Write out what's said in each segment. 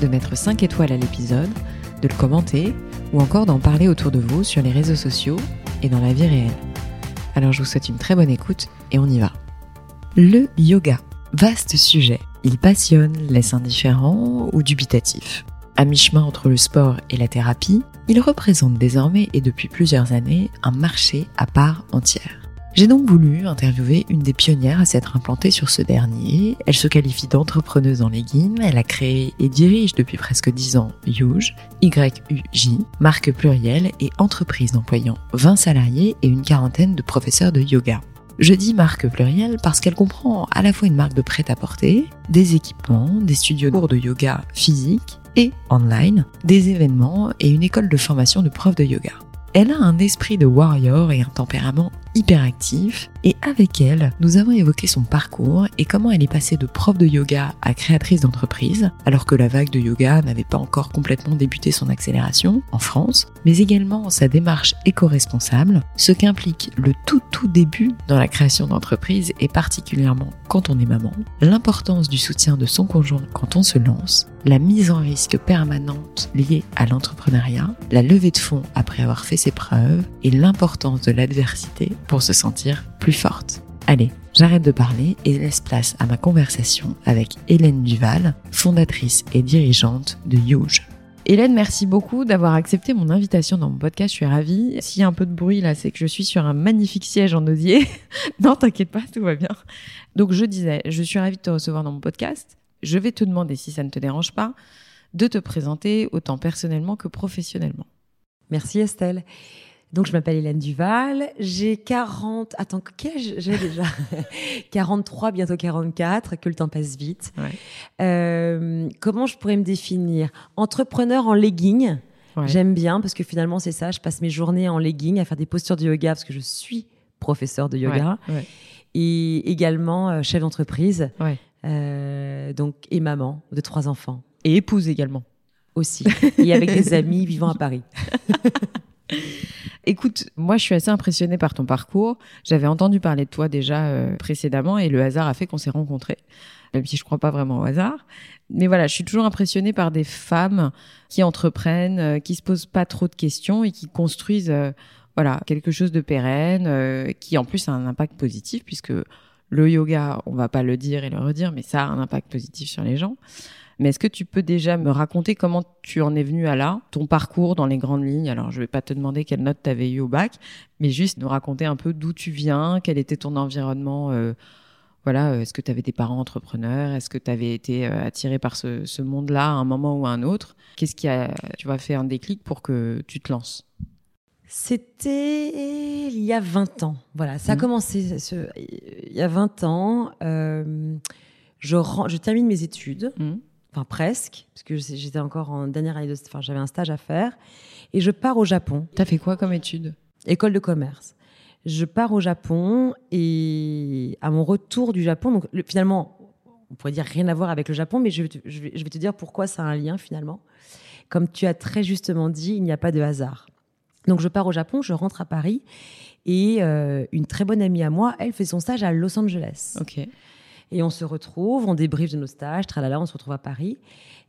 de mettre 5 étoiles à l'épisode, de le commenter ou encore d'en parler autour de vous sur les réseaux sociaux et dans la vie réelle. Alors je vous souhaite une très bonne écoute et on y va. Le yoga. Vaste sujet. Il passionne, laisse indifférent ou dubitatif. À mi-chemin entre le sport et la thérapie, il représente désormais et depuis plusieurs années un marché à part entière. J'ai donc voulu interviewer une des pionnières à s'être implantée sur ce dernier. Elle se qualifie d'entrepreneuse en leggings, elle a créé et dirige depuis presque 10 ans Y-U-J, marque plurielle et entreprise employant 20 salariés et une quarantaine de professeurs de yoga. Je dis marque plurielle parce qu'elle comprend à la fois une marque de prêt-à-porter, des équipements, des studios de cours de yoga physique et online, des événements et une école de formation de profs de yoga. Elle a un esprit de warrior et un tempérament hyperactif et avec elle, nous avons évoqué son parcours et comment elle est passée de prof de yoga à créatrice d'entreprise, alors que la vague de yoga n'avait pas encore complètement débuté son accélération en France, mais également sa démarche éco-responsable, ce qu'implique le tout tout début dans la création d'entreprise et particulièrement quand on est maman, l'importance du soutien de son conjoint quand on se lance, la mise en risque permanente liée à l'entrepreneuriat, la levée de fonds après avoir fait ses preuves et l'importance de l'adversité pour se sentir plus forte. Allez, j'arrête de parler et laisse place à ma conversation avec Hélène Duval, fondatrice et dirigeante de Huge. Hélène, merci beaucoup d'avoir accepté mon invitation dans mon podcast. Je suis ravie. S'il y a un peu de bruit là, c'est que je suis sur un magnifique siège en osier. non, t'inquiète pas, tout va bien. Donc je disais, je suis ravie de te recevoir dans mon podcast. Je vais te demander, si ça ne te dérange pas, de te présenter autant personnellement que professionnellement. Merci Estelle. Donc, je m'appelle Hélène Duval. J'ai 40. Attends, quel âge j'ai déjà? 43, bientôt 44, que le temps passe vite. Ouais. Euh, comment je pourrais me définir? Entrepreneur en legging. Ouais. J'aime bien parce que finalement, c'est ça. Je passe mes journées en legging à faire des postures de yoga parce que je suis professeur de yoga. Ouais. Et également euh, chef d'entreprise. Euh, donc, et maman de trois enfants Et épouse également. aussi. et avec des amis vivant à Paris. Écoute, moi je suis assez impressionnée par ton parcours. J'avais entendu parler de toi déjà euh, précédemment et le hasard a fait qu'on s'est rencontrés, même si je crois pas vraiment au hasard. Mais voilà, je suis toujours impressionnée par des femmes qui entreprennent, euh, qui se posent pas trop de questions et qui construisent euh, voilà quelque chose de pérenne, euh, qui en plus a un impact positif puisque le yoga, on va pas le dire et le redire, mais ça a un impact positif sur les gens. Mais est-ce que tu peux déjà me raconter comment tu en es venu à là, ton parcours dans les grandes lignes? Alors, je vais pas te demander quelle note tu avais eu au bac, mais juste nous raconter un peu d'où tu viens, quel était ton environnement. euh, voilà, euh, est-ce que tu avais des parents entrepreneurs Est-ce que tu avais été euh, attiré par ce, ce monde-là à un moment ou à un autre? Qu'est-ce qui a, tu vois, fait un déclic pour que tu te lances? C'était il y a 20 ans. Voilà, ça a Mhm. commencé ce- il y a 20 ans. euh, je, termine mes études, Mhm. Enfin presque, parce que j'étais encore en dernière année de... Enfin, j'avais un stage à faire. Et je pars au Japon, T'as fait quoi comme étude? École de commerce. Je pars au Japon et à mon retour du Japon, donc le- finalement, on pourrait dire rien à voir avec le Japon, mais je vais, te, je vais- je vais te dire pourquoi ça a un lien finalement. Comme tu as très justement dit, il n'y a pas de hasard. Donc je pars au Japon, je rentre à Paris et euh, une très bonne amie à moi, elle fait son stage à Los Angeles. Ok. Et on se retrouve, on débriefe de nos stages, tralala, on se retrouve à Paris.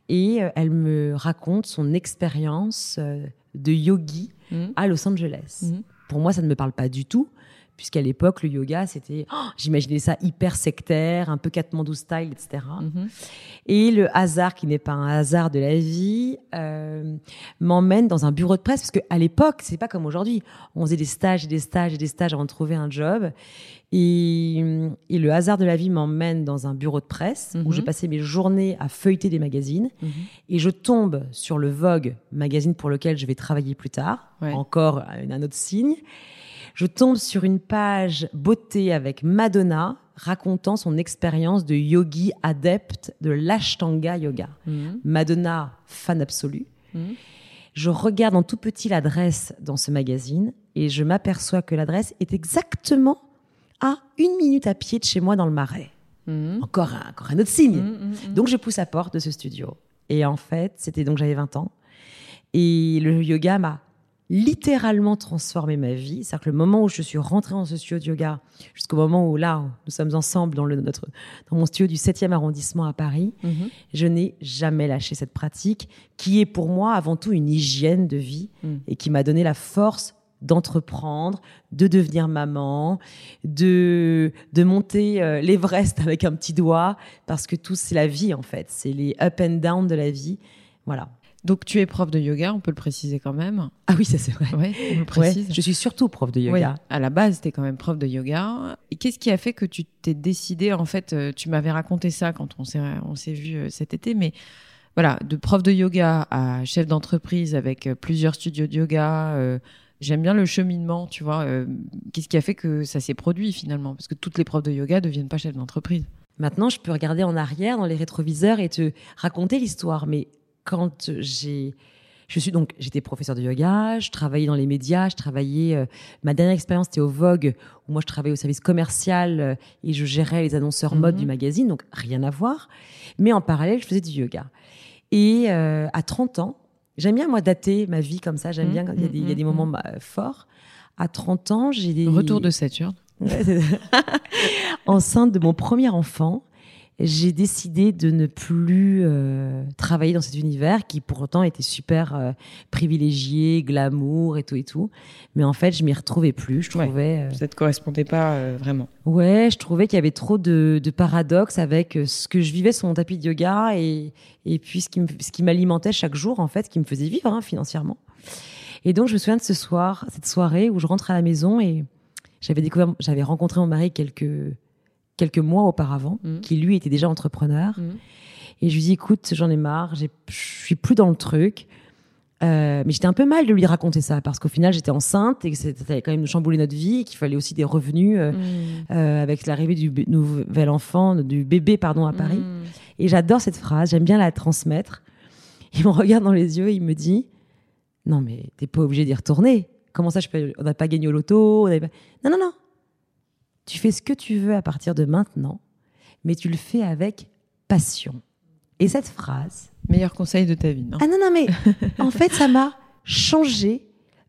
Et euh, elle me raconte son expérience euh, de yogi Mhm. à Los Angeles. Mhm. Pour moi, ça ne me parle pas du tout, puisqu'à l'époque, le yoga, c'était, oh, j'imaginais ça hyper sectaire, un peu Kathmandu style, etc. Mhm. Et le hasard, qui n'est pas un hasard de la vie, euh, m'emmène dans un bureau de presse, parce qu'à l'époque, c'est pas comme aujourd'hui. On faisait des stages et des stages et des stages avant de trouver un job. Et, et le hasard de la vie m'emmène dans un bureau de presse où j'ai passé mes journées à feuilleter des magazines. Mhm. Et je tombe sur le Vogue, magazine pour lequel je vais travailler plus tard. Ouais. Encore un autre signe. Je tombe sur une page beauté avec Madonna, racontant son expérience de yogi adepte de l'Ashtanga Yoga. Mhm. Madonna, fan absolue. Mhm. Je regarde en tout petit l'adresse dans ce magazine et je m'aperçois que l'adresse est exactement à une minute à pied de chez moi dans le Marais. Mhm. Encore un, encore un autre signe. Donc je pousse la porte de ce studio. Et en fait, c'était donc j'avais 20 ans. Et le yoga m'a littéralement transformé ma vie. C'est-à-dire que le moment où je suis rentrée dans ce studio de yoga, jusqu'au moment où là, nous sommes ensemble dans, le, notre, dans mon studio du 7e arrondissement à Paris, Mhm. je n'ai jamais lâché cette pratique qui est pour moi avant tout une hygiène de vie Mm. et qui m'a donné la force d'entreprendre, de devenir maman, de, de monter euh, l'Everest avec un petit doigt, parce que tout, c'est la vie en fait. C'est les up and down de la vie. Voilà. Donc tu es prof de yoga, on peut le préciser quand même. Ah oui, ça c'est vrai. Ouais, on le Ouais, précise. je suis surtout prof de yoga. À la base, tu es quand même prof de yoga. Et qu'est-ce qui a fait que tu t'es décidé, en fait, euh, tu m'avais raconté ça quand on s'est, on s'est vu euh, cet été, mais voilà, de prof de yoga à chef d'entreprise avec euh, plusieurs studios de yoga. euh, J'aime bien le cheminement, tu vois. euh, Qu'est-ce qui a fait que ça s'est produit finalement? Parce que toutes les profs de yoga ne deviennent pas chefs d'entreprise. Maintenant, je peux regarder en arrière dans les rétroviseurs et te raconter l'histoire. Mais quand j'ai, je suis donc, j'étais professeur de yoga, je travaillais dans les médias, je travaillais. euh, ma dernière expérience c'était au Vogue où moi je travaillais au service commercial euh, et je gérais les annonceurs mode Mhm. du magazine, donc rien à voir. Mais en parallèle, je faisais du yoga. Et euh, à 30 ans, j'aime bien moi dater ma vie comme ça. J'aime Mhm, bien quand il y a des, il y a des mhm, moments bah, forts. À 30 ans, j'ai des Retour de Saturne. Enceinte de mon premier enfant, j'ai décidé de ne plus euh, travailler dans cet univers qui pourtant était super euh, privilégié, glamour et tout et tout. Mais en fait, je m'y retrouvais plus. Je Ouais. trouvais, euh, Ça ne te correspondait pas euh, vraiment. ouais, je trouvais qu'il y avait trop de, de paradoxes avec euh, ce que je vivais sur mon tapis de yoga et, et puis ce qui me- ce qui m'alimentait chaque jour en fait, qui me faisait vivre hein, financièrement. Et donc, je me souviens de ce soir, cette soirée où je rentre à la maison et j'avais découvert, j'avais rencontré mon mari quelques, quelques mois auparavant, Mhm. qui lui était déjà entrepreneur. Mhm. Et je lui dis, écoute, j'en ai marre, je suis plus dans le truc. Euh, mais j'étais un peu mal de lui raconter ça parce qu'au final j'étais enceinte et que ça allait quand même chambouler notre vie et qu'il fallait aussi des revenus euh, euh, avec l'arrivée du nouvel enfant, du bébé pardon à Paris. Et j'adore cette phrase, j'aime bien la transmettre. Il me regarde dans les yeux et il me dit Non, mais t'es pas obligé d'y retourner. Comment ça, je peux... on n'a pas gagné au loto on n'a pas- Non, non, non. Tu fais ce que tu veux à partir de maintenant, mais tu le fais avec passion. Et cette phrase, Meilleur conseil de ta vie, non? Ah non, non, mais en fait, ça m'a changé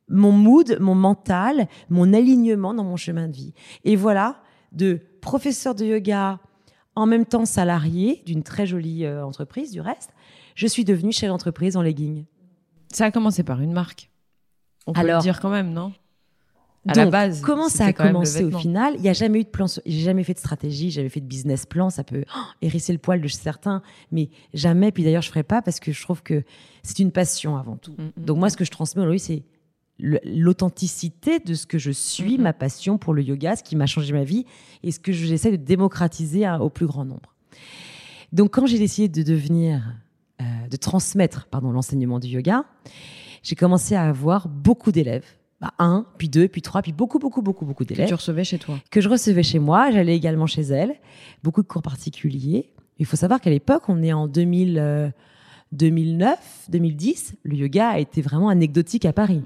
mon mood, mon mental, mon alignement dans mon chemin de vie. Et voilà, de professeur de yoga, en même temps salarié d'une très jolie euh, entreprise, du reste, je suis devenue chef d'entreprise en legging. Ça a commencé par une marque. On peut Alors- le dire quand même, non? À Donc, la base, comment ça a commencé au final? Il n'y a jamais eu de plan, j'ai jamais fait de stratégie, j'avais fait de business plan, ça peut oh, hérisser le poil de certains, mais jamais. Puis d'ailleurs, je ferai pas parce que je trouve que c'est une passion avant tout. Mm, mm, Donc moi, ce que je transmets aujourd'hui, c'est l'authenticité de ce que je suis, ma passion pour le yoga, ce qui m'a changé ma vie et ce que j'essaie de démocratiser à- au plus grand nombre. Donc quand j'ai décidé de devenir, euh, de transmettre, pardon, l'enseignement du yoga, j'ai commencé à avoir beaucoup d'élèves. Bah, un, puis deux, puis trois, puis beaucoup, beaucoup, beaucoup, beaucoup que d'élèves tu recevais chez toi. que je recevais chez moi. J'allais également chez elle. Beaucoup de cours particuliers. Il faut savoir qu'à l'époque, on est en 2000, euh, 2009, 2010. Le yoga a été vraiment anecdotique à Paris.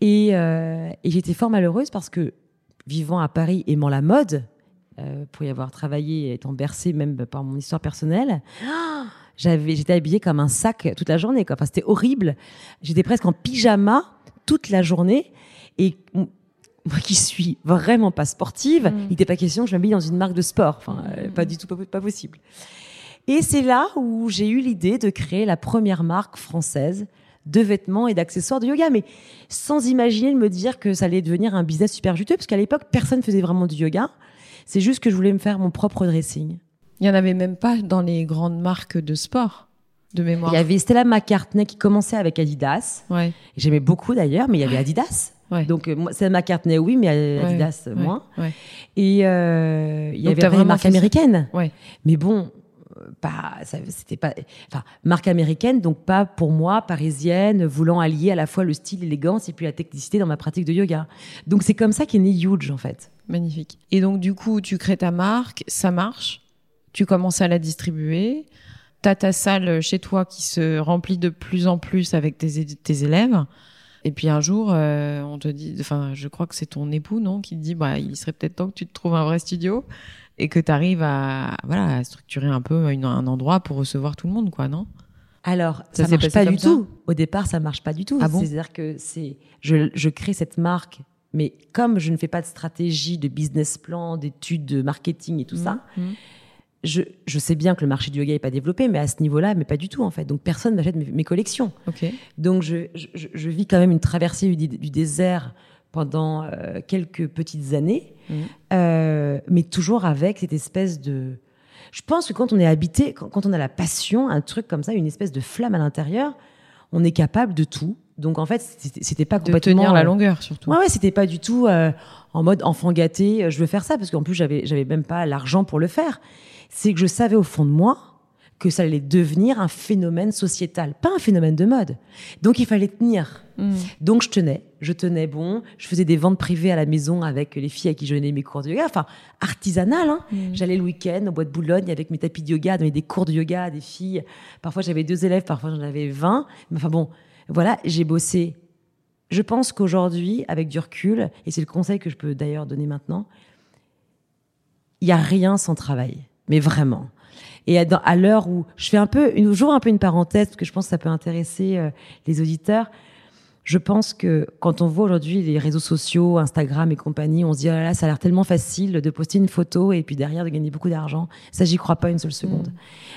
Et, euh, et j'étais fort malheureuse parce que vivant à Paris, aimant la mode, euh, pour y avoir travaillé, étant bercée même par mon histoire personnelle, j'avais, j'étais habillée comme un sac toute la journée. Quoi. Enfin, c'était horrible. J'étais presque en pyjama toute la journée. Et moi qui suis vraiment pas sportive, Mm. il n'était pas question que je m'habille dans une marque de sport. Enfin, euh, pas du tout, pas, pas possible. Et c'est là où j'ai eu l'idée de créer la première marque française de vêtements et d'accessoires de yoga, mais sans imaginer de me dire que ça allait devenir un business super juteux, parce qu'à l'époque, personne faisait vraiment du yoga. C'est juste que je voulais me faire mon propre dressing. Il n'y en avait même pas dans les grandes marques de sport, de mémoire. Il y avait Stella McCartney qui commençait avec Adidas. Ouais, J'aimais beaucoup d'ailleurs, mais il y avait Adidas. ouais. Donc, euh, moi, Stella McCartney, oui, mais euh, Adidas, ouais, moins. ouais. Et euh, il y Donc, avait vraiment marques américaines. Ouais. Mais bon, pas, c'était pas, enfin, marque américaine, donc pas pour moi, parisienne, voulant allier à la fois le style, l'élégance et puis la technicité dans ma pratique de yoga. Donc c'est comme ça qu'est né Huge en fait. Magnifique. Et donc du coup, tu crées ta marque, ça marche, tu commences à la distribuer, t'as ta salle chez toi qui se remplit de plus en plus avec tes, tes élèves. Et puis un jour, euh, on te dit, enfin, je crois que c'est ton époux, non, qui te dit, bah, il serait peut-être temps que tu te trouves un vrai studio et que tu arrives à, voilà, à structurer un peu un endroit pour recevoir tout le monde, quoi, non? Alors, ça, ça marche pas du tout. Au départ, ça marche pas du tout. Ah bon? C'est-à-dire que c'est, je, je crée cette marque, mais comme je ne fais pas de stratégie, de business plan, d'études de marketing et tout Mmh, ça, mmh. Je, je sais bien que le marché du yoga est pas développé, mais à ce niveau-là, mais pas du tout en fait. Donc personne n'achète mes, mes collections. Donc je, je, je vis quand même une traversée du, du désert pendant euh, quelques petites années, Mhm. euh, mais toujours avec cette espèce de... Je pense que quand on est habité, quand, quand on a la passion, un truc comme ça, une espèce de flamme à l'intérieur, on est capable de tout. Donc en fait, c'était pas De complètement... tenir la euh, longueur, surtout. Ouais, ouais, c'était pas du tout euh, en mode enfant gâté, je veux faire ça, parce qu'en plus, j'avais, j'avais même pas l'argent pour le faire. C'est que je savais au fond de moi que ça allait devenir un phénomène sociétal, pas un phénomène de mode. Donc il fallait tenir. Mm. Donc je tenais, je tenais bon, je faisais des ventes privées à la maison avec les filles à qui je donnais mes cours de yoga, enfin artisanal. Hein. Mm. J'allais le week-end au bois de Boulogne avec mes tapis de yoga, donner des cours de yoga à des filles. Parfois j'avais deux élèves, parfois j'en avais 20. Mais enfin bon, voilà, j'ai bossé. Je pense qu'aujourd'hui, avec du recul, et c'est le conseil que je peux d'ailleurs donner maintenant, il y a rien sans travail, mais vraiment. Et à, l'heure où je fais un peu, j'ouvre un peu une parenthèse parce que je pense que ça peut intéresser euh, les auditeurs. Je pense que quand on voit aujourd'hui les réseaux sociaux, Instagram et compagnie, on se dit oh là là, ça a l'air tellement facile de poster une photo et puis derrière de gagner beaucoup d'argent. Ça, j'y crois pas une seule seconde.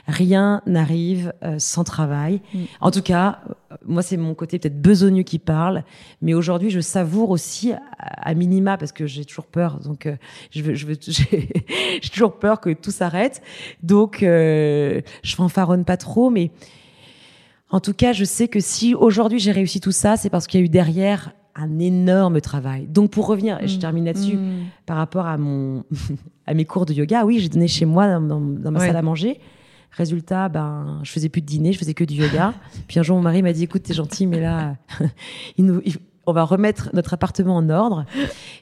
Rien n'arrive euh, sans travail. Mm. En tout cas, euh, moi, c'est mon côté peut-être besogneux qui parle, mais aujourd'hui, je savoure aussi à, à minima parce que j'ai toujours peur. Donc, euh, je veux, je veux, j'ai j'ai toujours peur que tout s'arrête. Donc, euh, je fanfaronne pas trop, mais en tout cas, je sais que si aujourd'hui j'ai réussi tout ça, c'est parce qu'il y a eu derrière un énorme travail. Donc, pour revenir, et je Mm. termine là-dessus, Mm. par rapport à mon à mes cours de yoga, oui, j'ai donné chez moi dans, dans- dans ma Ouais. salle à manger. Résultat, ben, je faisais plus de dîner, je faisais que du yoga. Puis un jour, mon mari m'a dit, écoute, t'es gentil, mais là, il nous, il- on va remettre notre appartement en ordre.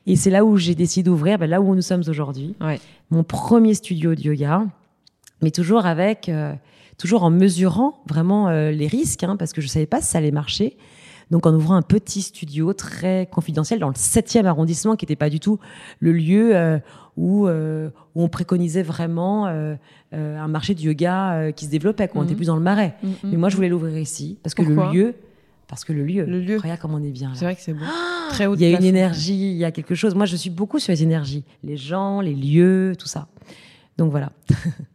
Et c'est là où j'ai décidé d'ouvrir, ben, là où nous sommes aujourd'hui, Ouais. mon premier studio de yoga, mais toujours avec, euh, toujours en mesurant vraiment euh, les risques, hein, parce que je savais pas si ça allait marcher. Donc en ouvrant un petit studio très confidentiel dans le 7e arrondissement, qui n'était pas du tout le lieu euh, où, euh, où on préconisait vraiment euh, un marché du yoga qui se développait, qu'on Mhm. était plus dans le marais. Mm, mm, Mais moi, je voulais l'ouvrir ici, parce que le lieu, parce que le lieu, Le lieu. regarde comme on est bien. C'est vrai que c'est beau. Très haut Il y a une énergie, il y a quelque chose. Moi, je suis beaucoup sur les énergies, les gens, les lieux, tout ça. Donc voilà.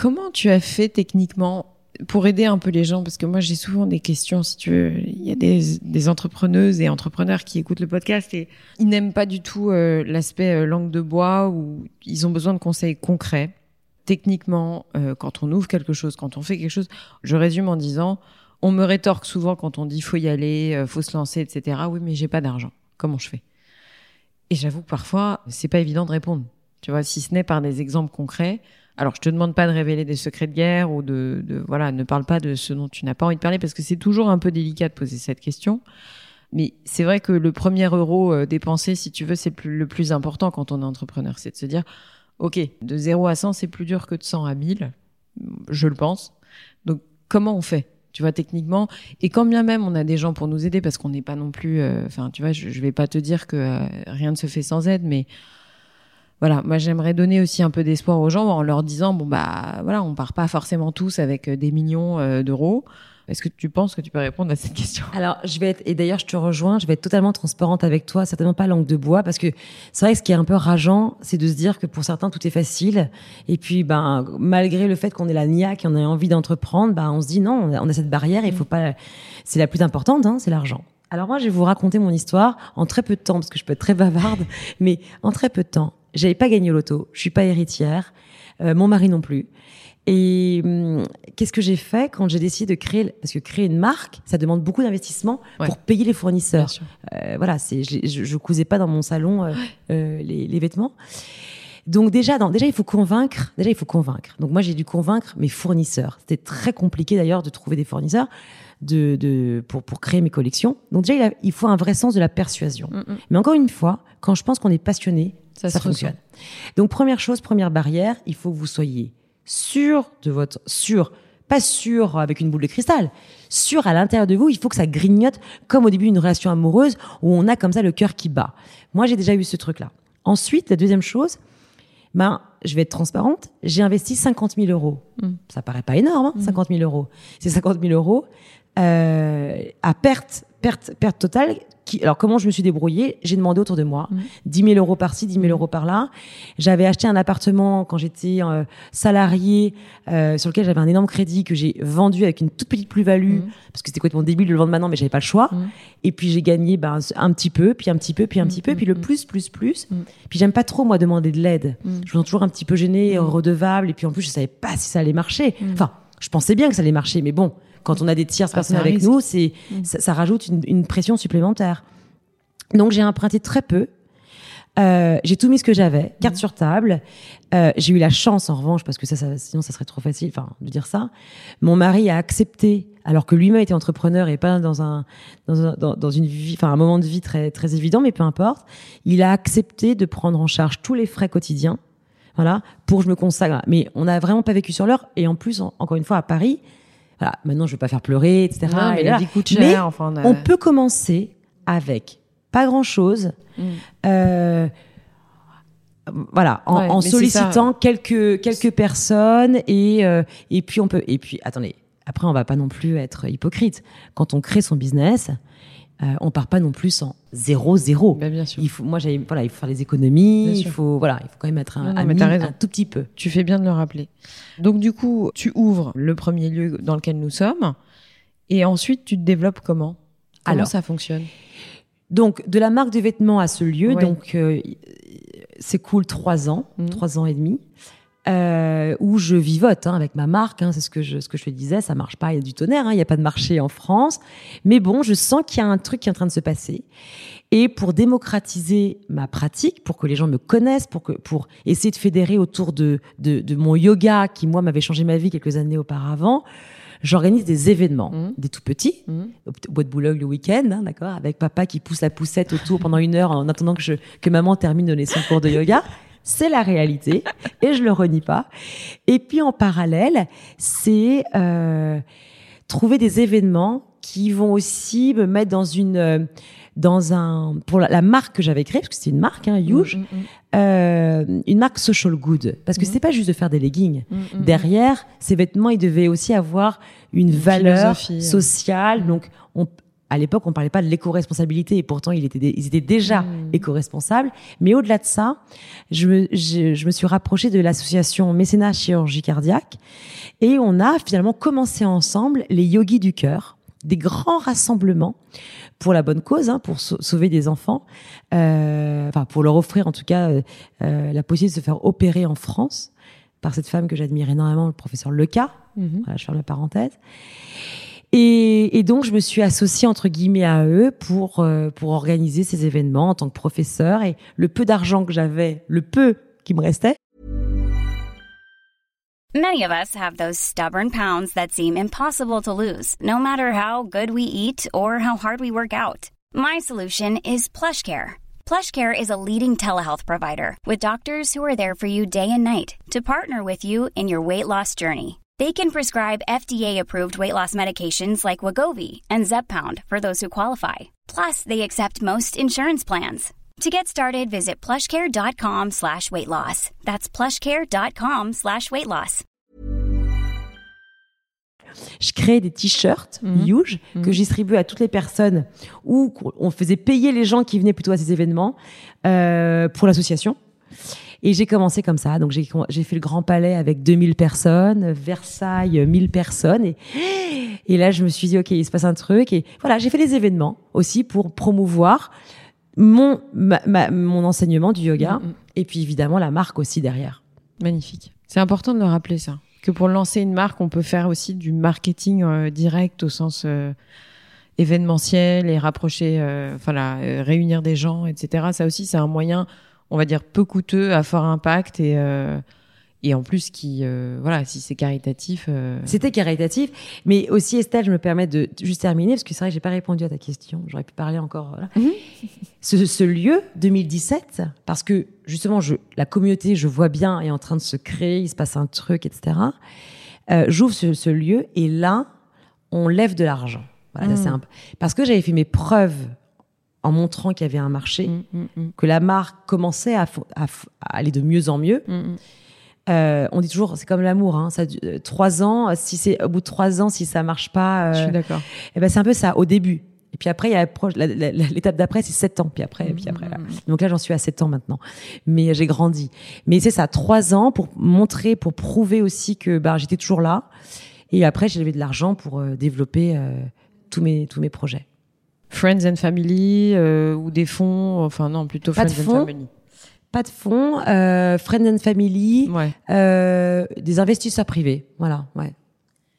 Comment tu as fait techniquement pour aider un peu les gens? Parce que moi, j'ai souvent des questions, si tu veux. Il y a des, des entrepreneuses et entrepreneurs qui écoutent le podcast et ils n'aiment pas du tout euh, l'aspect euh, langue de bois ou ils ont besoin de conseils concrets. Techniquement, euh, quand on ouvre quelque chose, quand on fait quelque chose, je résume en disant, on me rétorque souvent quand on dit faut y aller, faut se lancer, etc. Oui, mais j'ai pas d'argent. Comment je fais? Et j'avoue que parfois, c'est pas évident de répondre. Tu vois, si ce n'est par des exemples concrets. Alors, je te demande pas de révéler des secrets de guerre ou de, voilà, ne parle pas de ce dont tu n'as pas envie de parler parce que c'est toujours un peu délicat de poser cette question. Mais c'est vrai que le premier euro euh, dépensé, si tu veux, c'est le plus, le plus important quand on est entrepreneur. C'est de se dire, OK, de 0 à 100, c'est plus dur que de 100 à 1000. Je le pense. Donc, comment on fait? Tu vois techniquement et quand bien même on a des gens pour nous aider parce qu'on n'est pas non plus euh, enfin tu vois je, je vais pas te dire que euh, rien ne se fait sans aide mais voilà, moi j'aimerais donner aussi un peu d'espoir aux gens en leur disant bon bah voilà, on part pas forcément tous avec euh, des millions euh, d'euros. Est-ce que tu penses que tu peux répondre à cette question? Alors, je vais être, et d'ailleurs, je te rejoins, je vais être totalement transparente avec toi, certainement pas langue de bois, parce que c'est vrai que ce qui est un peu rageant, c'est de se dire que pour certains, tout est facile. Et puis, ben, malgré le fait qu'on ait la niaque et on a envie d'entreprendre, ben, on se dit non, on a cette barrière, il faut pas, c'est la plus importante, hein, c'est l'argent. Alors moi, je vais vous raconter mon histoire en très peu de temps, parce que je peux être très bavarde, mais en très peu de temps. J'avais pas gagné au loto, je suis pas héritière, euh, mon mari non plus. Et hum, qu'est-ce que j'ai fait quand j'ai décidé de créer Parce que créer une marque, ça demande beaucoup d'investissement Ouais. pour payer les fournisseurs. Euh, voilà, c'est je, je, cousais pas dans mon salon euh, les, les vêtements. Donc déjà, dans, déjà il faut convaincre. Déjà il faut convaincre. Donc moi j'ai dû convaincre mes fournisseurs. C'était très compliqué d'ailleurs de trouver des fournisseurs de, de pour pour créer mes collections. Donc déjà il, a- il faut un vrai sens de la persuasion. Mm, mm. Mais encore une fois, quand je pense qu'on est passionné, Ça ça, fonctionne. Donc première chose, première barrière, il faut que vous soyez sûr de votre sûr, pas sûr avec une boule de cristal, sûr à l'intérieur de vous. Il faut que ça grignote comme au début d'une relation amoureuse où on a comme ça le cœur qui bat. Moi j'ai déjà eu ce truc-là. Ensuite, la deuxième chose, ben je vais être transparente. J'ai investi 50 000 euros. Mm. Ça paraît pas énorme, hein, 50 000 euros. C'est 50 000 euros euh, à perte, perte, perte totale. Qui, alors comment je me suis débrouillée? J'ai demandé autour de moi Mm. 10 000 euros par-ci, 10 000 euros par-là. J'avais acheté un appartement quand j'étais euh, salarié euh, sur lequel j'avais un énorme crédit que j'ai vendu avec une toute petite plus-value parce que c'était complètement débile de le vendre maintenant, mais j'avais pas le choix. Et puis j'ai gagné ben, un petit peu, puis un petit peu, puis un petit peu, puis le plus, plus, plus. Puis j'aime pas trop moi demander de l'aide. Je me sens toujours un petit peu gênée, redevable, et puis en plus je savais pas si ça allait marcher. Enfin, je pensais bien que ça allait marcher, mais bon, quand on a des tierces Ah, personnes avec risque. nous, c'est Mm. ça, ça rajoute une, une pression supplémentaire. Donc j'ai emprunté très peu. Euh, j'ai tout mis ce que j'avais, carte Mhm. sur table. Euh, j'ai eu la chance, en revanche, parce que ça, ça, sinon ça serait trop facile, enfin, de dire ça. Mon mari a accepté, alors que lui-même était entrepreneur et pas dans un, dans, un- dans, dans une vie, enfin, un moment de vie très, très évident, mais peu importe. Il a accepté de prendre en charge tous les frais quotidiens, voilà, pour que je me consacre. Mais on n'a vraiment pas vécu sur l'heure, et en plus, en- encore une fois, à Paris, voilà, maintenant je veux pas faire pleurer, etc. Non, mais Et là, a- on peut commencer avec pas grand chose. Mm. Euh, voilà, en, Ouais, sollicitant quelques quelques personnes et euh, et puis on peut et puis attendez après on va pas non plus être hypocrite quand on crée son business euh, on part pas non plus en zéro zéro Bah, bien sûr. il faut moi voilà il faut faire les économies Bien il sûr. faut voilà il faut quand même être un, non, un tout petit peu Tu fais bien de le rappeler. Donc du coup, tu ouvres le premier lieu dans lequel nous sommes, et ensuite tu te développes comment? Comment Alors. ça fonctionne? Donc, de la marque de vêtements à ce lieu, Ouais. donc euh, c'est cool trois ans, Mhm. trois ans et demi, euh, où je vivote hein, avec ma marque. hein, c'est ce que je ce que je te disais, ça marche pas, il y a du tonnerre, hein, il y a pas de marché en France, mais bon, je sens qu'il y a un truc qui est en train de se passer. Et pour démocratiser ma pratique, pour que les gens me connaissent, pour que pour essayer de fédérer autour de de, de mon yoga qui moi m'avait changé ma vie quelques années auparavant. J'organise des événements, Mhm. des tout petits, au au bois de Boulogne le week-end, hein, d'accord, avec papa qui pousse la poussette autour pendant une heure en attendant que je que maman termine de donner son cours de yoga. C'est la réalité et je le renie pas. Et puis en parallèle, c'est euh, trouver des événements qui vont aussi me mettre dans une euh, dans un pour la, la marque que j'avais créée parce que c'est une marque, hein, Huge, Mm, mm, euh, une marque social good parce que c'est pas juste de faire des leggings. mm, mm, mm. Derrière, ces vêtements, ils devaient aussi avoir une, valeur philosophie. euh. sociale. Donc, on, à l'époque, on parlait pas de l'éco-responsabilité, et pourtant, ils étaient, des- ils étaient déjà Mhm. éco-responsables. Mais au-delà de ça, je me, je, je me suis rapprochée de l'association Mécénat Chirurgie Cardiaque, et on a finalement commencé ensemble les yogis du cœur, des grands rassemblements pour la bonne cause, hein, pour sau- sauver des enfants, euh, enfin pour leur offrir en tout cas euh, euh, la possibilité de se faire opérer en France par cette femme que j'admire énormément, le professeur Leca. Mhm. Voilà, je ferme la parenthèse. Et, donc, je me suis associée entre guillemets à eux pour euh, pour organiser ces événements en tant que professeur. Et le peu d'argent que j'avais, le peu qui me restait, Many of us have those stubborn pounds that seem impossible to lose, no matter how good we eat or how hard we work out. My solution is PlushCare. PlushCare is a leading telehealth provider with doctors who are there for you day and night to partner with you in your weight loss journey. They can prescribe FDA-approved weight loss medications like Wagovi and Zepbound for those who qualify. Plus, they accept most insurance plans. To get started, visit plushcare.com slash weight loss. That's plushcare.com slash weight loss. je créais des t-shirts Mhm. Huge Mhm. que je distribuais à toutes les personnes ou on faisait payer les gens qui venaient plutôt à ces événements euh, pour l'association. Et j'ai commencé comme ça. Donc j'ai fait le Grand Palais avec 2000 personnes, Versailles 1000 personnes et et là je me suis dit OK, il se passe un truc et voilà, j'ai fait des événements aussi pour promouvoir mon ma- ma- mon enseignement du yoga Mm, mm. et puis évidemment la marque aussi derrière. Magnifique. C'est important de le rappeler ça. Que pour lancer une marque, on peut faire aussi du marketing euh, direct au sens euh, événementiel et rapprocher, euh, enfin là, euh, réunir des gens, etc. Ça aussi, c'est un moyen on va dire, peu coûteux, à fort impact et euh, et en plus qui euh, voilà si c'est caritatif euh, C'était caritatif, mais aussi Estelle, je me permets de juste terminer parce que c'est vrai que j'ai pas répondu à ta question. J'aurais pu parler encore. Voilà. ce, ce lieu 2017, parce que justement, je, la communauté, je vois bien, est en train de se créer. Il se passe un truc, etc. Euh, J'ouvre ce, ce lieu et là, on lève de l'argent. Voilà, c'est un- parce que j'avais fait mes preuves en montrant qu'il y avait un marché, Mm, mm, mm, que la marque commençait à, aller de mieux en mieux. Euh, on dit toujours, c'est comme l'amour, hein, ça, euh, trois ans, si c'est au bout de trois ans, si ça marche pas, je euh, suis d'accord eh ben c'est un peu ça au début. Et puis après, il y a l'étape d'après, c'est sept ans. Puis après, et puis après. Voilà. Donc là, j'en suis à sept ans maintenant. Mais j'ai grandi. Mais c'est ça, trois ans pour montrer, pour prouver aussi que bah, j'étais toujours là. Et après, j'ai levé de l'argent pour euh, développer tous mes tous mes projets. Friends and Family euh, ou des fonds enfin non plutôt Pas de Friends and fonds. Family Pas de fonds, euh, friends and family, ouais euh, des investisseurs privés. Voilà, ouais.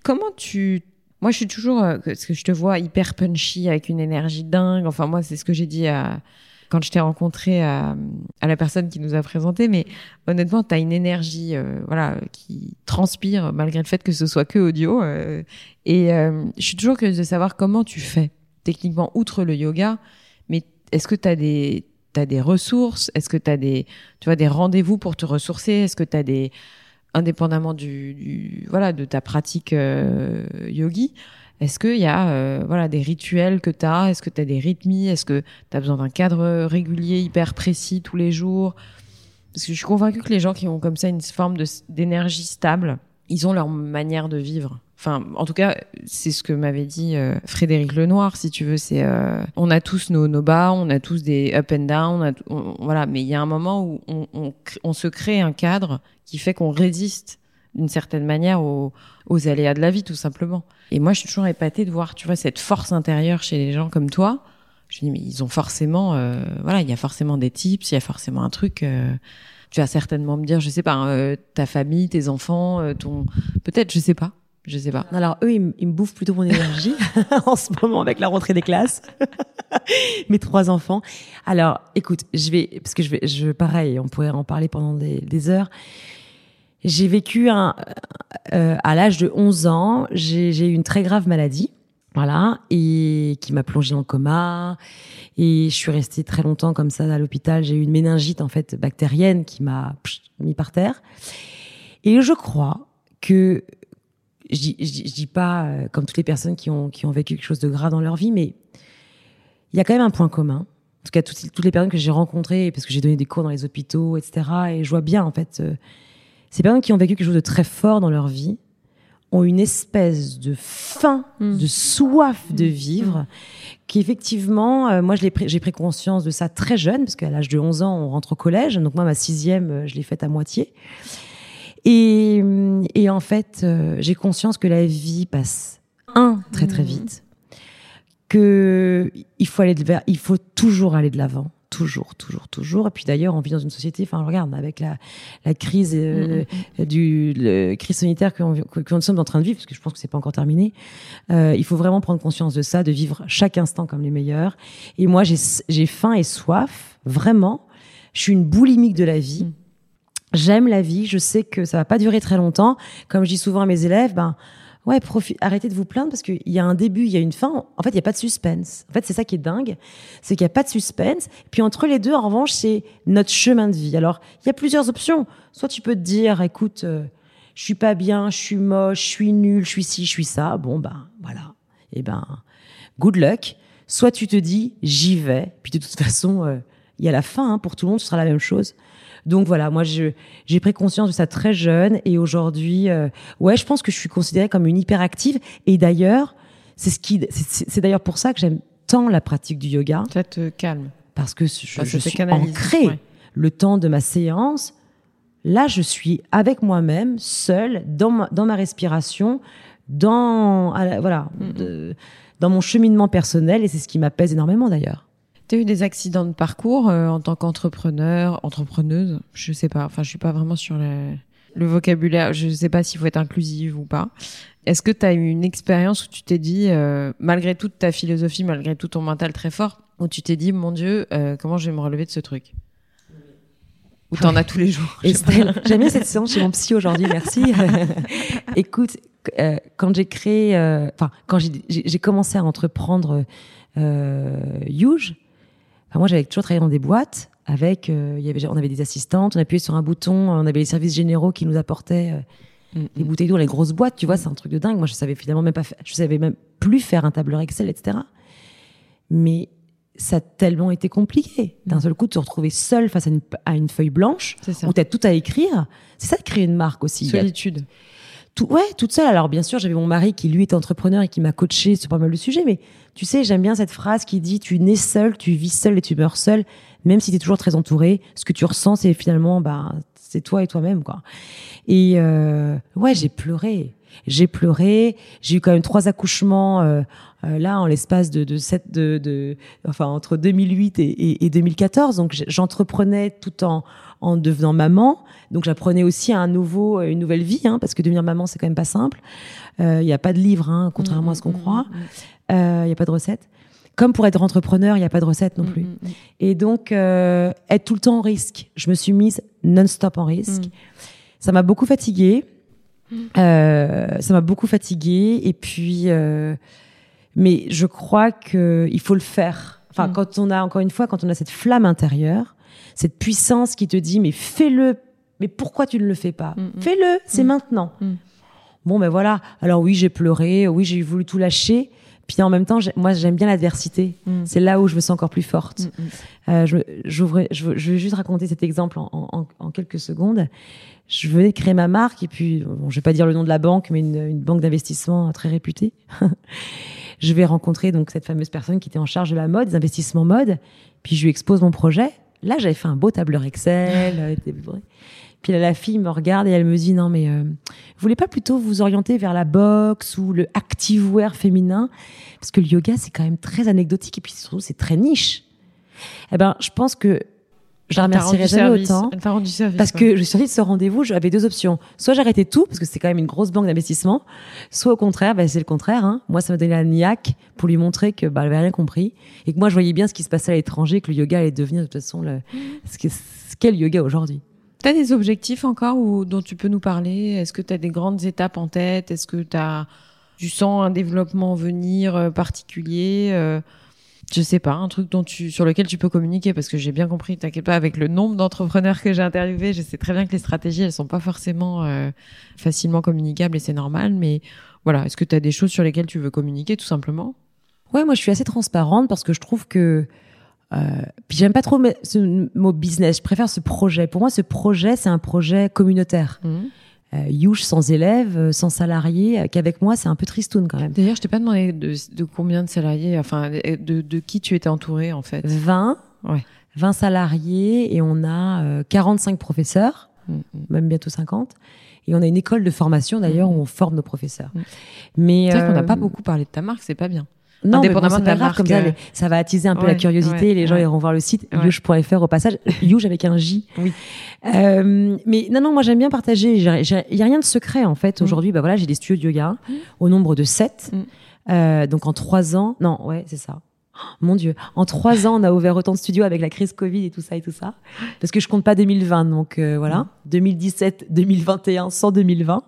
Comment tu moi je suis toujours euh, parce que je te vois hyper punchy avec une énergie dingue. Enfin moi c'est ce que j'ai dit à quand je t'ai rencontré à, à la personne qui nous a présenté mais honnêtement tu as une énergie euh, voilà qui transpire malgré le fait que ce soit que audio euh, et euh, je suis toujours curieuse de savoir comment tu fais techniquement outre le yoga mais est-ce que tu as des des ressources? Est-ce que tu as des, tu vois, des rendez-vous pour te ressourcer? Est-ce que tu as des, indépendamment du, du- voilà de ta pratique euh, yogi est-ce qu'il y a euh, voilà des rituels que tu as est-ce que tu as des rythmies? Est-ce que tu as besoin d'un cadre régulier hyper précis tous les jours? Parce que je suis convaincue que les gens qui ont comme ça une forme d'énergie stable ils ont leur manière de vivre enfin en tout cas c'est ce que m'avait dit euh, Frédéric Lenoir si tu veux c'est euh, on a tous nos, nos bas on a tous des up and down voilà mais il y a un moment où on, on, on se crée un cadre qui fait qu'on résiste d'une certaine manière aux, aux aléas de la vie, tout simplement. Et moi, je suis toujours épatée de voir, tu vois, cette force intérieure chez les gens comme toi. Je dis, mais ils ont forcément, euh, voilà, il y a forcément des tips, il y a forcément un truc. euh, tu vas certainement me dire, je sais pas, hein, euh, ta famille, tes enfants, euh, ton, peut-être, je sais pas, je sais pas. Alors eux, ils, me- ils me bouffent plutôt mon énergie en ce moment avec la rentrée des classes. Mes trois enfants. Alors, écoute, je vais parce que je vais, je pareil, on pourrait en parler pendant des, des heures. J'ai vécu un, euh, à l'âge de 11 ans, j'ai eu une très grave maladie, voilà, et qui m'a plongée en coma. Et je suis restée très longtemps comme ça à l'hôpital. J'ai eu une méningite en fait bactérienne qui m'a mis par terre. Et je crois que je dis, pas euh, comme toutes les personnes qui ont, qui ont vécu quelque chose de grave dans leur vie, mais il y a quand même un point commun. En tout cas, toutes, toutes les personnes que j'ai rencontrées, parce que j'ai donné des cours dans les hôpitaux, etc. Et je vois bien, en fait, euh, ces personnes qui ont vécu quelque chose de très fort dans leur vie ont une espèce de faim, Mm. de soif de vivre, qui effectivement, euh, moi, pris- j'ai pris conscience de ça très jeune, parce qu'à l'âge de 11 ans, on rentre au collège. Donc moi, ma sixième, euh, je l'ai faite à moitié. Et, et en fait, euh, j'ai conscience que la vie passe un très très vite, que il faut aller de vers, il faut toujours aller de l'avant, toujours, toujours, toujours. Et puis d'ailleurs, on vit dans une société, enfin regarde, avec la, la crise euh, du le, crise sanitaire que, on- que, que nous sommes en train de vivre, parce que je pense que c'est pas encore terminé. euh, il faut vraiment prendre conscience de ça, de vivre chaque instant comme les meilleurs. Et moi, j'ai j'ai faim et soif, vraiment. Je suis une boulimique de la vie. J'aime la vie, je sais que ça va pas durer très longtemps. Comme je dis souvent à mes élèves, ben ouais, arrêtez de vous plaindre parce qu'il y a un début, il y a une fin. En fait, il y a pas de suspense. En fait, c'est ça qui est dingue, c'est qu'il y a pas de suspense. Puis entre les deux, en revanche, c'est notre chemin de vie. Alors, il y a plusieurs options. Soit tu peux te dire, écoute, euh, je suis pas bien, je suis moche, je suis nul, je suis ci, je suis ça. Bon ben voilà. Et ben good luck. Soit tu te dis, j'y vais. Puis de toute façon, euh, il y a la fin hein, pour tout le monde, ce sera la même chose. Donc voilà, moi j'ai pris conscience de ça très jeune et aujourd'hui, euh, ouais, je pense que je suis considérée comme une hyperactive. Et d'ailleurs, c'est ce qui, c'est- d'ailleurs pour ça que j'aime tant la pratique du yoga Ça te calme. parce que je, Enfin, je te suis canalise, ancrée. ouais. Le temps de ma séance, là, je suis avec moi-même, seule, dans ma, dans ma respiration, dans voilà, de- dans mon cheminement personnel, et c'est ce qui m'apaise énormément d'ailleurs. Tu as eu des accidents de parcours euh, en tant qu'entrepreneur, entrepreneuse Je sais pas. Enfin, je suis pas vraiment sur le, vocabulaire. Je sais pas s'il faut être inclusive ou pas. Est-ce que tu as eu une expérience où tu t'es dit, euh, malgré toute ta philosophie, malgré tout ton mental très fort, où tu t'es dit, mon Dieu, euh, comment je vais me relever de ce truc? Ou t'en as tous les jours. Estelle, j'aime bien cette séance chez mon psy aujourd'hui, merci. Écoute, euh, quand j'ai créé, euh, enfin, quand j'ai j'ai- j'ai commencé à entreprendre euh, Huge, enfin, moi j'avais toujours travaillé dans des boîtes avec, euh, il y avait, on avait des assistantes, on appuyait sur un bouton, on avait les services généraux qui nous apportaient euh, Mm, les bouteilles d'eau, les grosses boîtes, tu vois, c'est un truc de dingue. Moi, je savais finalement même pas, faire- je savais même plus faire un tableur Excel, etc. Mais ça a tellement été compliqué. D'un seul coup, de se retrouver seul face à une, à une feuille blanche où t'as tout à écrire. C'est ça de créer une marque aussi. Y a Solitude. Tout, ouais, toute seule. Alors bien sûr, j'avais mon mari qui lui est entrepreneur et qui m'a coaché sur pas mal de sujets. Mais tu sais, j'aime bien cette phrase qui dit tu nais seul, tu vis seul et tu meurs seul, même si tu es toujours très entouré. Ce que tu ressens, c'est finalement, bah, c'est toi et toi-même, quoi. Et euh, ouais, j'ai pleuré. J'ai pleuré. J'ai eu quand même trois accouchements euh, euh, là en l'espace de, de, sept- de, de enfin entre 2008 et, et, et 2014. Donc j'entreprenais tout en en devenant maman. Donc j'apprenais aussi un nouveau, euh, une nouvelle vie, hein, parce que devenir maman c'est quand même pas simple. Il n'y a pas de livre, hein, contrairement à ce qu'on croit. Il n'y a pas de recette. Comme pour être entrepreneur, il n'y a pas de recette non plus. Et donc, euh, être tout le temps en risque. Je me suis mise non-stop en risque. Ça m'a beaucoup fatiguée. Euh, ça m'a beaucoup fatiguée. Et puis, euh, mais je crois que il faut le faire. Enfin, Mm. quand on a, encore une fois, quand on a cette flamme intérieure, cette puissance qui te dit, mais fais-le. Mais pourquoi tu ne le fais pas Mm, mm. Fais-le, c'est Mm. maintenant. Bon, ben voilà. Alors oui, j'ai pleuré. Oui, j'ai voulu tout lâcher. Puis en même temps, moi, j'aime bien l'adversité. C'est là où je me sens encore plus forte. Euh, je, je, vais juste raconter cet exemple en, en- en quelques secondes. Je venais créer ma marque et puis, bon, je vais pas dire le nom de la banque, mais une, une banque d'investissement très réputée. je vais rencontrer donc cette fameuse personne qui était en charge de la mode, des investissements mode. Puis je lui expose mon projet. Là, j'avais fait un beau tableur Excel. euh. Puis là, la fille me regarde et elle me dit non mais euh, vous voulez pas plutôt vous orienter vers la boxe ou le activewear féminin? Parce que le yoga c'est quand même très anecdotique et puis surtout c'est très niche. Eh ben, je pense que je la remercierai jamais service. autant. Service. Parce quoi. que je suis sortie de ce rendez-vous, j'avais deux options. Soit j'arrêtais tout, parce que c'était quand même une grosse banque d'investissement, soit au contraire, bah, c'est le contraire. Hein. Moi, ça m'a donné la niaque pour lui montrer que bah, elle avait rien compris et que moi, je voyais bien ce qui se passait à l'étranger, que le yoga allait devenir de toute façon le, ce qu'est le yoga aujourd'hui. T'as des objectifs encore ou dont tu peux nous parler? Est-ce que tu as des grandes étapes en tête? Est-ce que t'as, tu sens un développement venir euh, particulier euh, Je sais pas, un truc dont tu, sur lequel tu peux communiquer parce que j'ai bien compris, t'inquiète pas, avec le nombre d'entrepreneurs que j'ai interviewés, je sais très bien que les stratégies, elles sont pas forcément euh, facilement communicables et c'est normal, mais voilà, est-ce que tu as des choses sur lesquelles tu veux communiquer tout simplement? Ouais, moi, je suis assez transparente parce que je trouve que. Euh, puis j'aime pas trop ce mot business. Je préfère ce projet. Pour moi, ce projet, c'est un projet communautaire. Euh, Youch sans élèves, euh, sans salariés, euh, qu'avec moi, c'est un peu tristoun quand même. D'ailleurs, je t'ai pas demandé de, de combien de salariés, enfin, de, de qui tu étais entouré en fait. 20, Ouais. 20 salariés et on a euh, 45 professeurs, Mm, mm. même bientôt 50. Et on a une école de formation d'ailleurs Mhm. où on forme nos professeurs. Mm. Mais C'est vrai qu'on n'a euh, pas beaucoup parlé de ta marque, c'est pas bien. Non, mais bon, indépendamment de grave, marque, comme ça, euh, les- ça va attiser un peu ouais, la curiosité. ouais, les gens ouais. iront voir le site youge.fr au passage. Youge avec un J. Oui. Euh, mais non, non, moi j'aime bien partager. Il y a rien de secret en fait. Mm. Aujourd'hui, bah voilà, j'ai des studios de yoga au nombre de 7 Mm. donc en trois ans, non, ouais, c'est ça. Oh, Mon Dieu, en trois ans, on a ouvert autant de studios avec la crise Covid et tout ça et tout ça. Parce que je compte pas 2020, donc euh, voilà. 2017, 2021, sans 2020.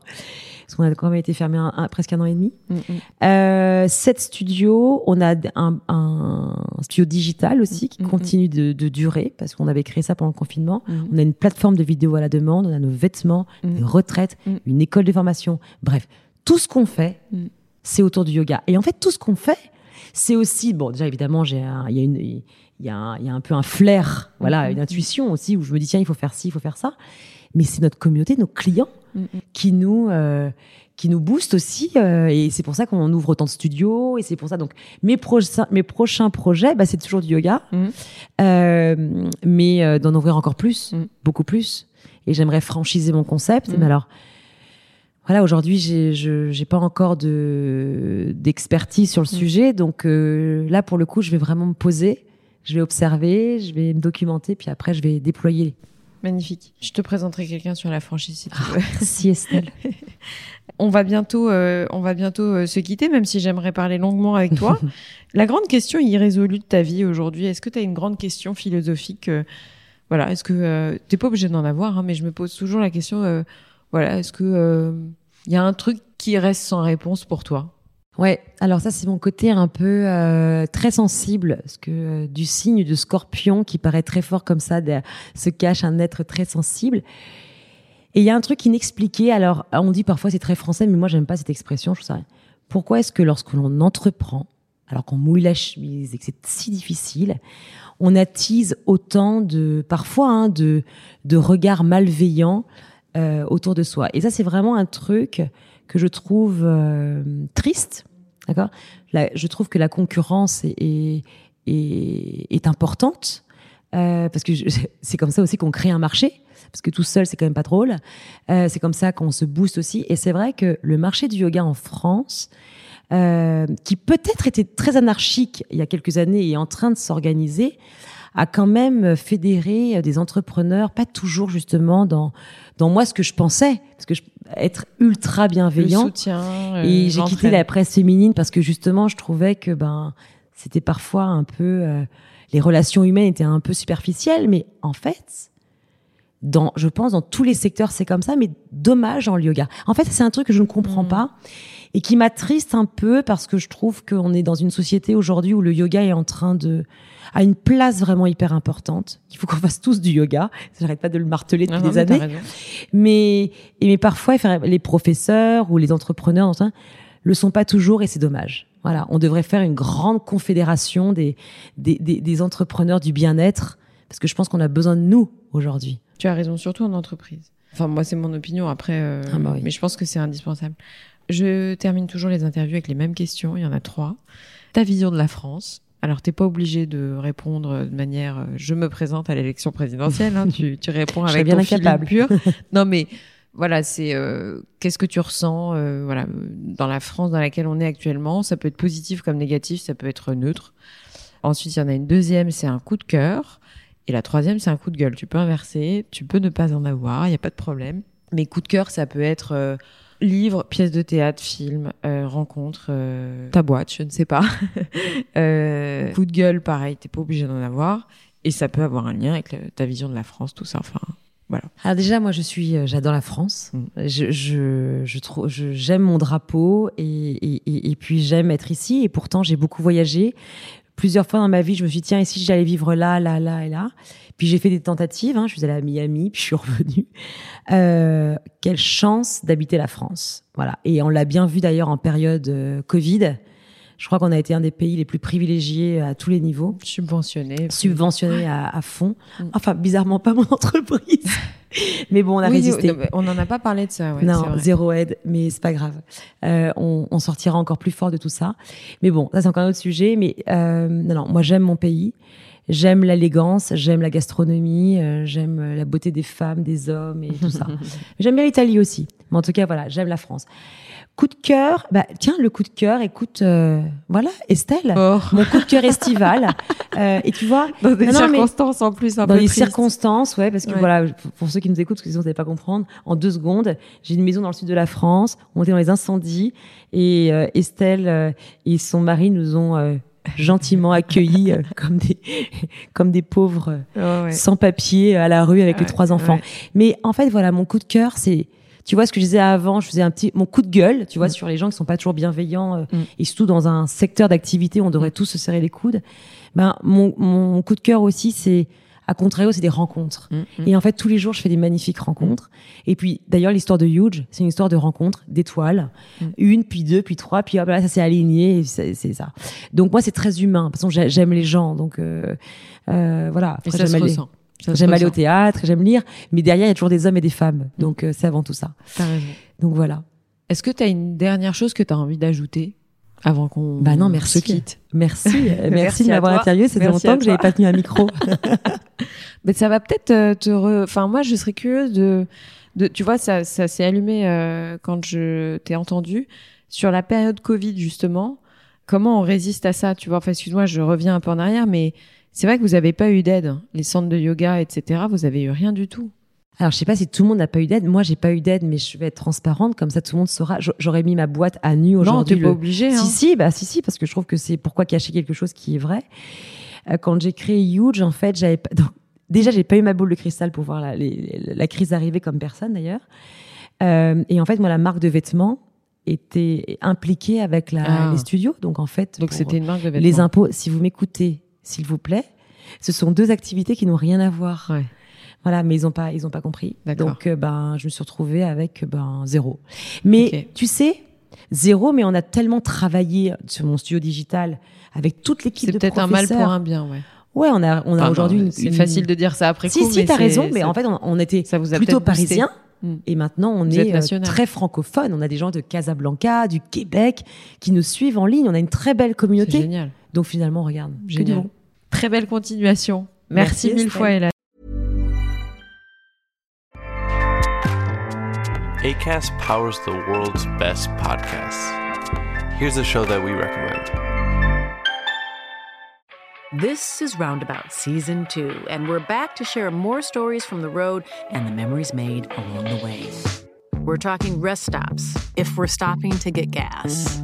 Parce qu'on a quand même été fermé un- un- presque un an et demi. Mm, Euh, sept studios, on a un, un studio digital aussi qui Mm, mm, continue de, de durer parce qu'on avait créé ça pendant le confinement. mm. On a une plateforme de vidéo à la demande, on a nos vêtements, Mm. des retraites, Mm. une école de formation. Bref, tout ce qu'on fait, Mm. c'est autour du yoga. Et en fait, tout ce qu'on fait, c'est aussi bon. Déjà évidemment, j'ai il y a une il y a, un, il y a un peu un flair, voilà, Mm, une mm, intuition aussi où je me dis tiens, il faut faire ci, il faut faire ça. Mais c'est notre communauté, nos clients Mm, mm. qui nous euh, qui nous boostent aussi euh, et c'est pour ça qu'on ouvre autant de studios et c'est pour ça donc mes prochains mes prochains projets bah, c'est toujours du yoga. Mm. euh, mais euh, d'en ouvrir encore plus beaucoup plus et j'aimerais franchiser mon concept. Mais alors voilà aujourd'hui j'ai je j'ai pas encore de d'expertise sur le sujet donc euh, là pour le coup je vais vraiment me poser je vais observer je vais me documenter puis après je vais déployer Magnifique. Je te présenterai quelqu'un sur la franchise si tu veux. merci Estelle On va bientôt, euh, on va bientôt euh, se quitter, même si j'aimerais parler longuement avec toi. la grande question irrésolue de ta vie aujourd'hui, est-ce que tu as une grande question philosophique euh, Voilà, est-ce que t'es pas obligé d'en avoir, hein, mais je me pose toujours la question. voilà, est-ce que il y a un truc qui reste sans réponse pour toi? Ouais, alors ça c'est mon côté un peu euh, très sensible, parce que euh, du signe de scorpion qui paraît très fort comme ça, se cache un être très sensible. Et il y a un truc inexpliqué, alors on dit parfois c'est très français, mais moi j'aime pas cette expression, je ça... Pourquoi est-ce que lorsque l'on entreprend, alors qu'on mouille la chemise et que c'est si difficile, on attise autant de, parfois, hein, de, de regards malveillants euh, autour de soi? Et ça c'est vraiment un truc que je trouve euh, triste, d'accord? Je trouve que la concurrence est, est, importante euh, parce que c'est comme ça aussi qu'on crée un marché. Parce que tout seul, c'est quand même pas drôle. Euh, c'est comme ça qu'on se booste aussi. Et c'est vrai que le marché du yoga en France, euh, qui peut-être était très anarchique il y a quelques années et est en train de s'organiser, a quand même fédéré des entrepreneurs, pas toujours justement dans dans moi ce que je pensais, parce que je, être ultra Le bienveillant. soutien. euh, Et j'ai quitté la presse féminine parce que justement, je trouvais que ben c'était parfois un peu euh, les relations humaines étaient un peu superficielles, mais en fait, dans, je pense dans tous les secteurs c'est comme ça, mais dommage dans le yoga. En fait, c'est un truc que je ne comprends Mhm. pas et qui m'attriste un peu parce que je trouve qu'on est dans une société aujourd'hui où le yoga est en train de a une place vraiment hyper importante. Il faut qu'on fasse tous du yoga. J'arrête pas de le marteler depuis Non, non, des mais années. Mais, et mais parfois, les professeurs ou les entrepreneurs enfin, le sont pas toujours et c'est dommage. Voilà, on devrait faire une grande confédération des, des, des, des entrepreneurs du bien-être parce que je pense qu'on a besoin de nous aujourd'hui. Tu as raison, surtout en entreprise. Enfin, moi, c'est mon opinion. Après, euh, Ah bah oui. mais je pense que c'est indispensable. Je termine toujours les interviews avec les mêmes questions. Il y en a trois. Ta vision de la France. Alors, t'es pas obligé de répondre de manière euh, je me présente à l'élection présidentielle. hein. tu, tu réponds avec bien ton incapable. pur. non, mais voilà, c'est euh, qu'est-ce que tu ressens euh, voilà dans la France dans laquelle on est actuellement? Ça peut être positif comme négatif, ça peut être neutre. Ensuite, il y en a une deuxième, c'est un coup de cœur. Et la troisième, c'est un coup de gueule. Tu peux inverser, tu peux ne pas en avoir, il n'y a pas de problème. Mais coup de cœur, ça peut être euh, livre, pièce de théâtre, film, euh, rencontre, euh, ta boîte, je ne sais pas. Euh, coup de gueule, pareil, t'es pas obligé d'en avoir. Et ça peut avoir un lien avec ta vision de la France, tout ça. Enfin, voilà. Alors déjà, moi, je suis, euh, j'adore la France. Mm. Je, je, je trouve, j'aime mon drapeau et, et, et, et puis j'aime être ici. Et pourtant, j'ai beaucoup voyagé. Plusieurs fois dans ma vie, je me suis dit, tiens, si j'allais vivre là, là, là et là? Puis j'ai fait des tentatives. Hein. Je suis allée à Miami, puis je suis revenue. Euh, quelle chance d'habiter la France. Voilà. Et on l'a bien vu d'ailleurs en période euh, Covid. Je crois qu'on a été un des pays les plus privilégiés à tous les niveaux Subventionné. subventionné à, à fond. Mm. Enfin, bizarrement, pas mon entreprise. mais bon, on a Oui, résisté. non, on n'en a pas parlé de ça. Ouais, non, zéro aide, mais c'est pas grave. Euh, on, on sortira encore plus fort de tout ça. Mais bon, ça c'est encore un autre sujet. Mais euh, non, non, moi j'aime mon pays. J'aime l'élégance, j'aime la gastronomie, euh, j'aime euh, la beauté des femmes, des hommes et tout ça. j'aime bien l'Italie aussi. Mais en tout cas, voilà, j'aime la France. Coup de cœur, bah tiens, le coup de cœur, écoute, euh, voilà, Estelle, Fort. mon coup de cœur estival. Euh, et tu vois, Dans des Non, non, mais- circonstances en plus un dans peu tristes. circonstances, ouais, parce que Ouais. voilà, pour- ceux qui nous écoutent, parce que sinon vous n'allez pas comprendre, en deux secondes, j'ai une maison dans le sud de la France, on était dans les incendies, et euh, Estelle euh, et son mari nous ont euh, gentiment accueillis euh, comme des comme des pauvres euh, ouais. sans papier à la rue avec les trois enfants. ouais. Mais en fait, voilà, mon coup de cœur, c'est, tu vois, ce que je disais avant, je faisais un petit, mon coup de gueule, tu vois, Mm. sur les gens qui sont pas toujours bienveillants, euh, Mm. et surtout dans un secteur d'activité où on devrait tous se serrer les coudes. Ben, mon, mon coup de cœur aussi, c'est, à contrario, c'est des rencontres. Mm, mm. Et en fait, tous les jours, je fais des magnifiques rencontres. Et puis, d'ailleurs, l'histoire de Huge, c'est une histoire de rencontres, d'étoiles. Mm. Une, puis deux, puis trois, puis hop, là, ça s'est aligné, et c'est ça. Donc, moi, c'est très humain. De toute façon, j'ai- j'aime les gens. Donc, euh, euh, voilà. Et Après, ça se ressent. J'aime aller au théâtre, j'aime lire, mais derrière, il y a toujours des hommes et des femmes. Donc, euh, c'est avant tout ça. T'as raison. Donc, voilà. Est-ce que tu as une dernière chose que tu as envie d'ajouter avant qu'on Bah non, merci. se quitte Merci. merci, Merci de m'avoir interviewé. C'était longtemps que j'avais pas tenu un micro. Mais ça va peut-être euh, te re... Enfin, moi, je serais curieuse de... de... Tu vois, ça, ça s'est allumé euh, quand je t'ai entendu. Sur la période Covid, justement, comment on résiste à ça Tu vois, enfin, excuse-moi, je reviens un peu en arrière, mais c'est vrai que vous n'avez pas eu d'aide. Les centres de yoga, etc., vous avez eu rien du tout. Alors, je sais pas si tout le monde n'a pas eu d'aide. Moi, j'ai pas eu d'aide, mais je vais être transparente. Comme ça, tout le monde saura. J'aurais mis ma boîte à nu Non, aujourd'hui. t'es pas le- obligé. Hein. Si, si, bah, si, si, parce que je trouve que c'est pourquoi cacher quelque chose qui est vrai. Euh, quand j'ai créé Huge, en fait, j'avais pas, donc, déjà, j'ai pas eu ma boule de cristal pour voir la, les- la crise arriver comme personne d'ailleurs. Euh, et en fait, moi, la marque de vêtements était impliquée avec la, Ah. les studios. Donc en fait, Donc c'était une marque de vêtements. les impôts, si vous m'écoutez, s'il vous plaît, ce sont deux activités qui n'ont rien à voir. Ouais. Voilà, mais ils ont pas, ils ont pas compris. Donc, euh, ben, je me suis retrouvée avec ben zéro. Mais tu sais, zéro, mais on a tellement travaillé sur mon studio digital avec toute l'équipe C'est de peut-être un mal pour professeurs. un bien, ouais. Ouais, on a, on a Enfin, aujourd'hui. C'est une- facile de dire ça après Si, coup. si, mais t'as c'est- raison, mais en fait, on, on était ça vous a plutôt boosté. parisiens. Mm. Et maintenant, on Vous est euh, très francophone. On a des gens de Casablanca, du Québec, qui nous suivent en ligne. On a une très belle C'est communauté. génial. Donc finalement, regarde, que du Génial. bon. Très belle continuation. Merci, Merci, mille fois, Ella. ACAST powers the world's best podcasts. Here's a show that we recommend. This is Roundabout Season 2, and we're back to share more stories from the road and the memories made along the way. We're talking rest stops, if we're stopping to get gas.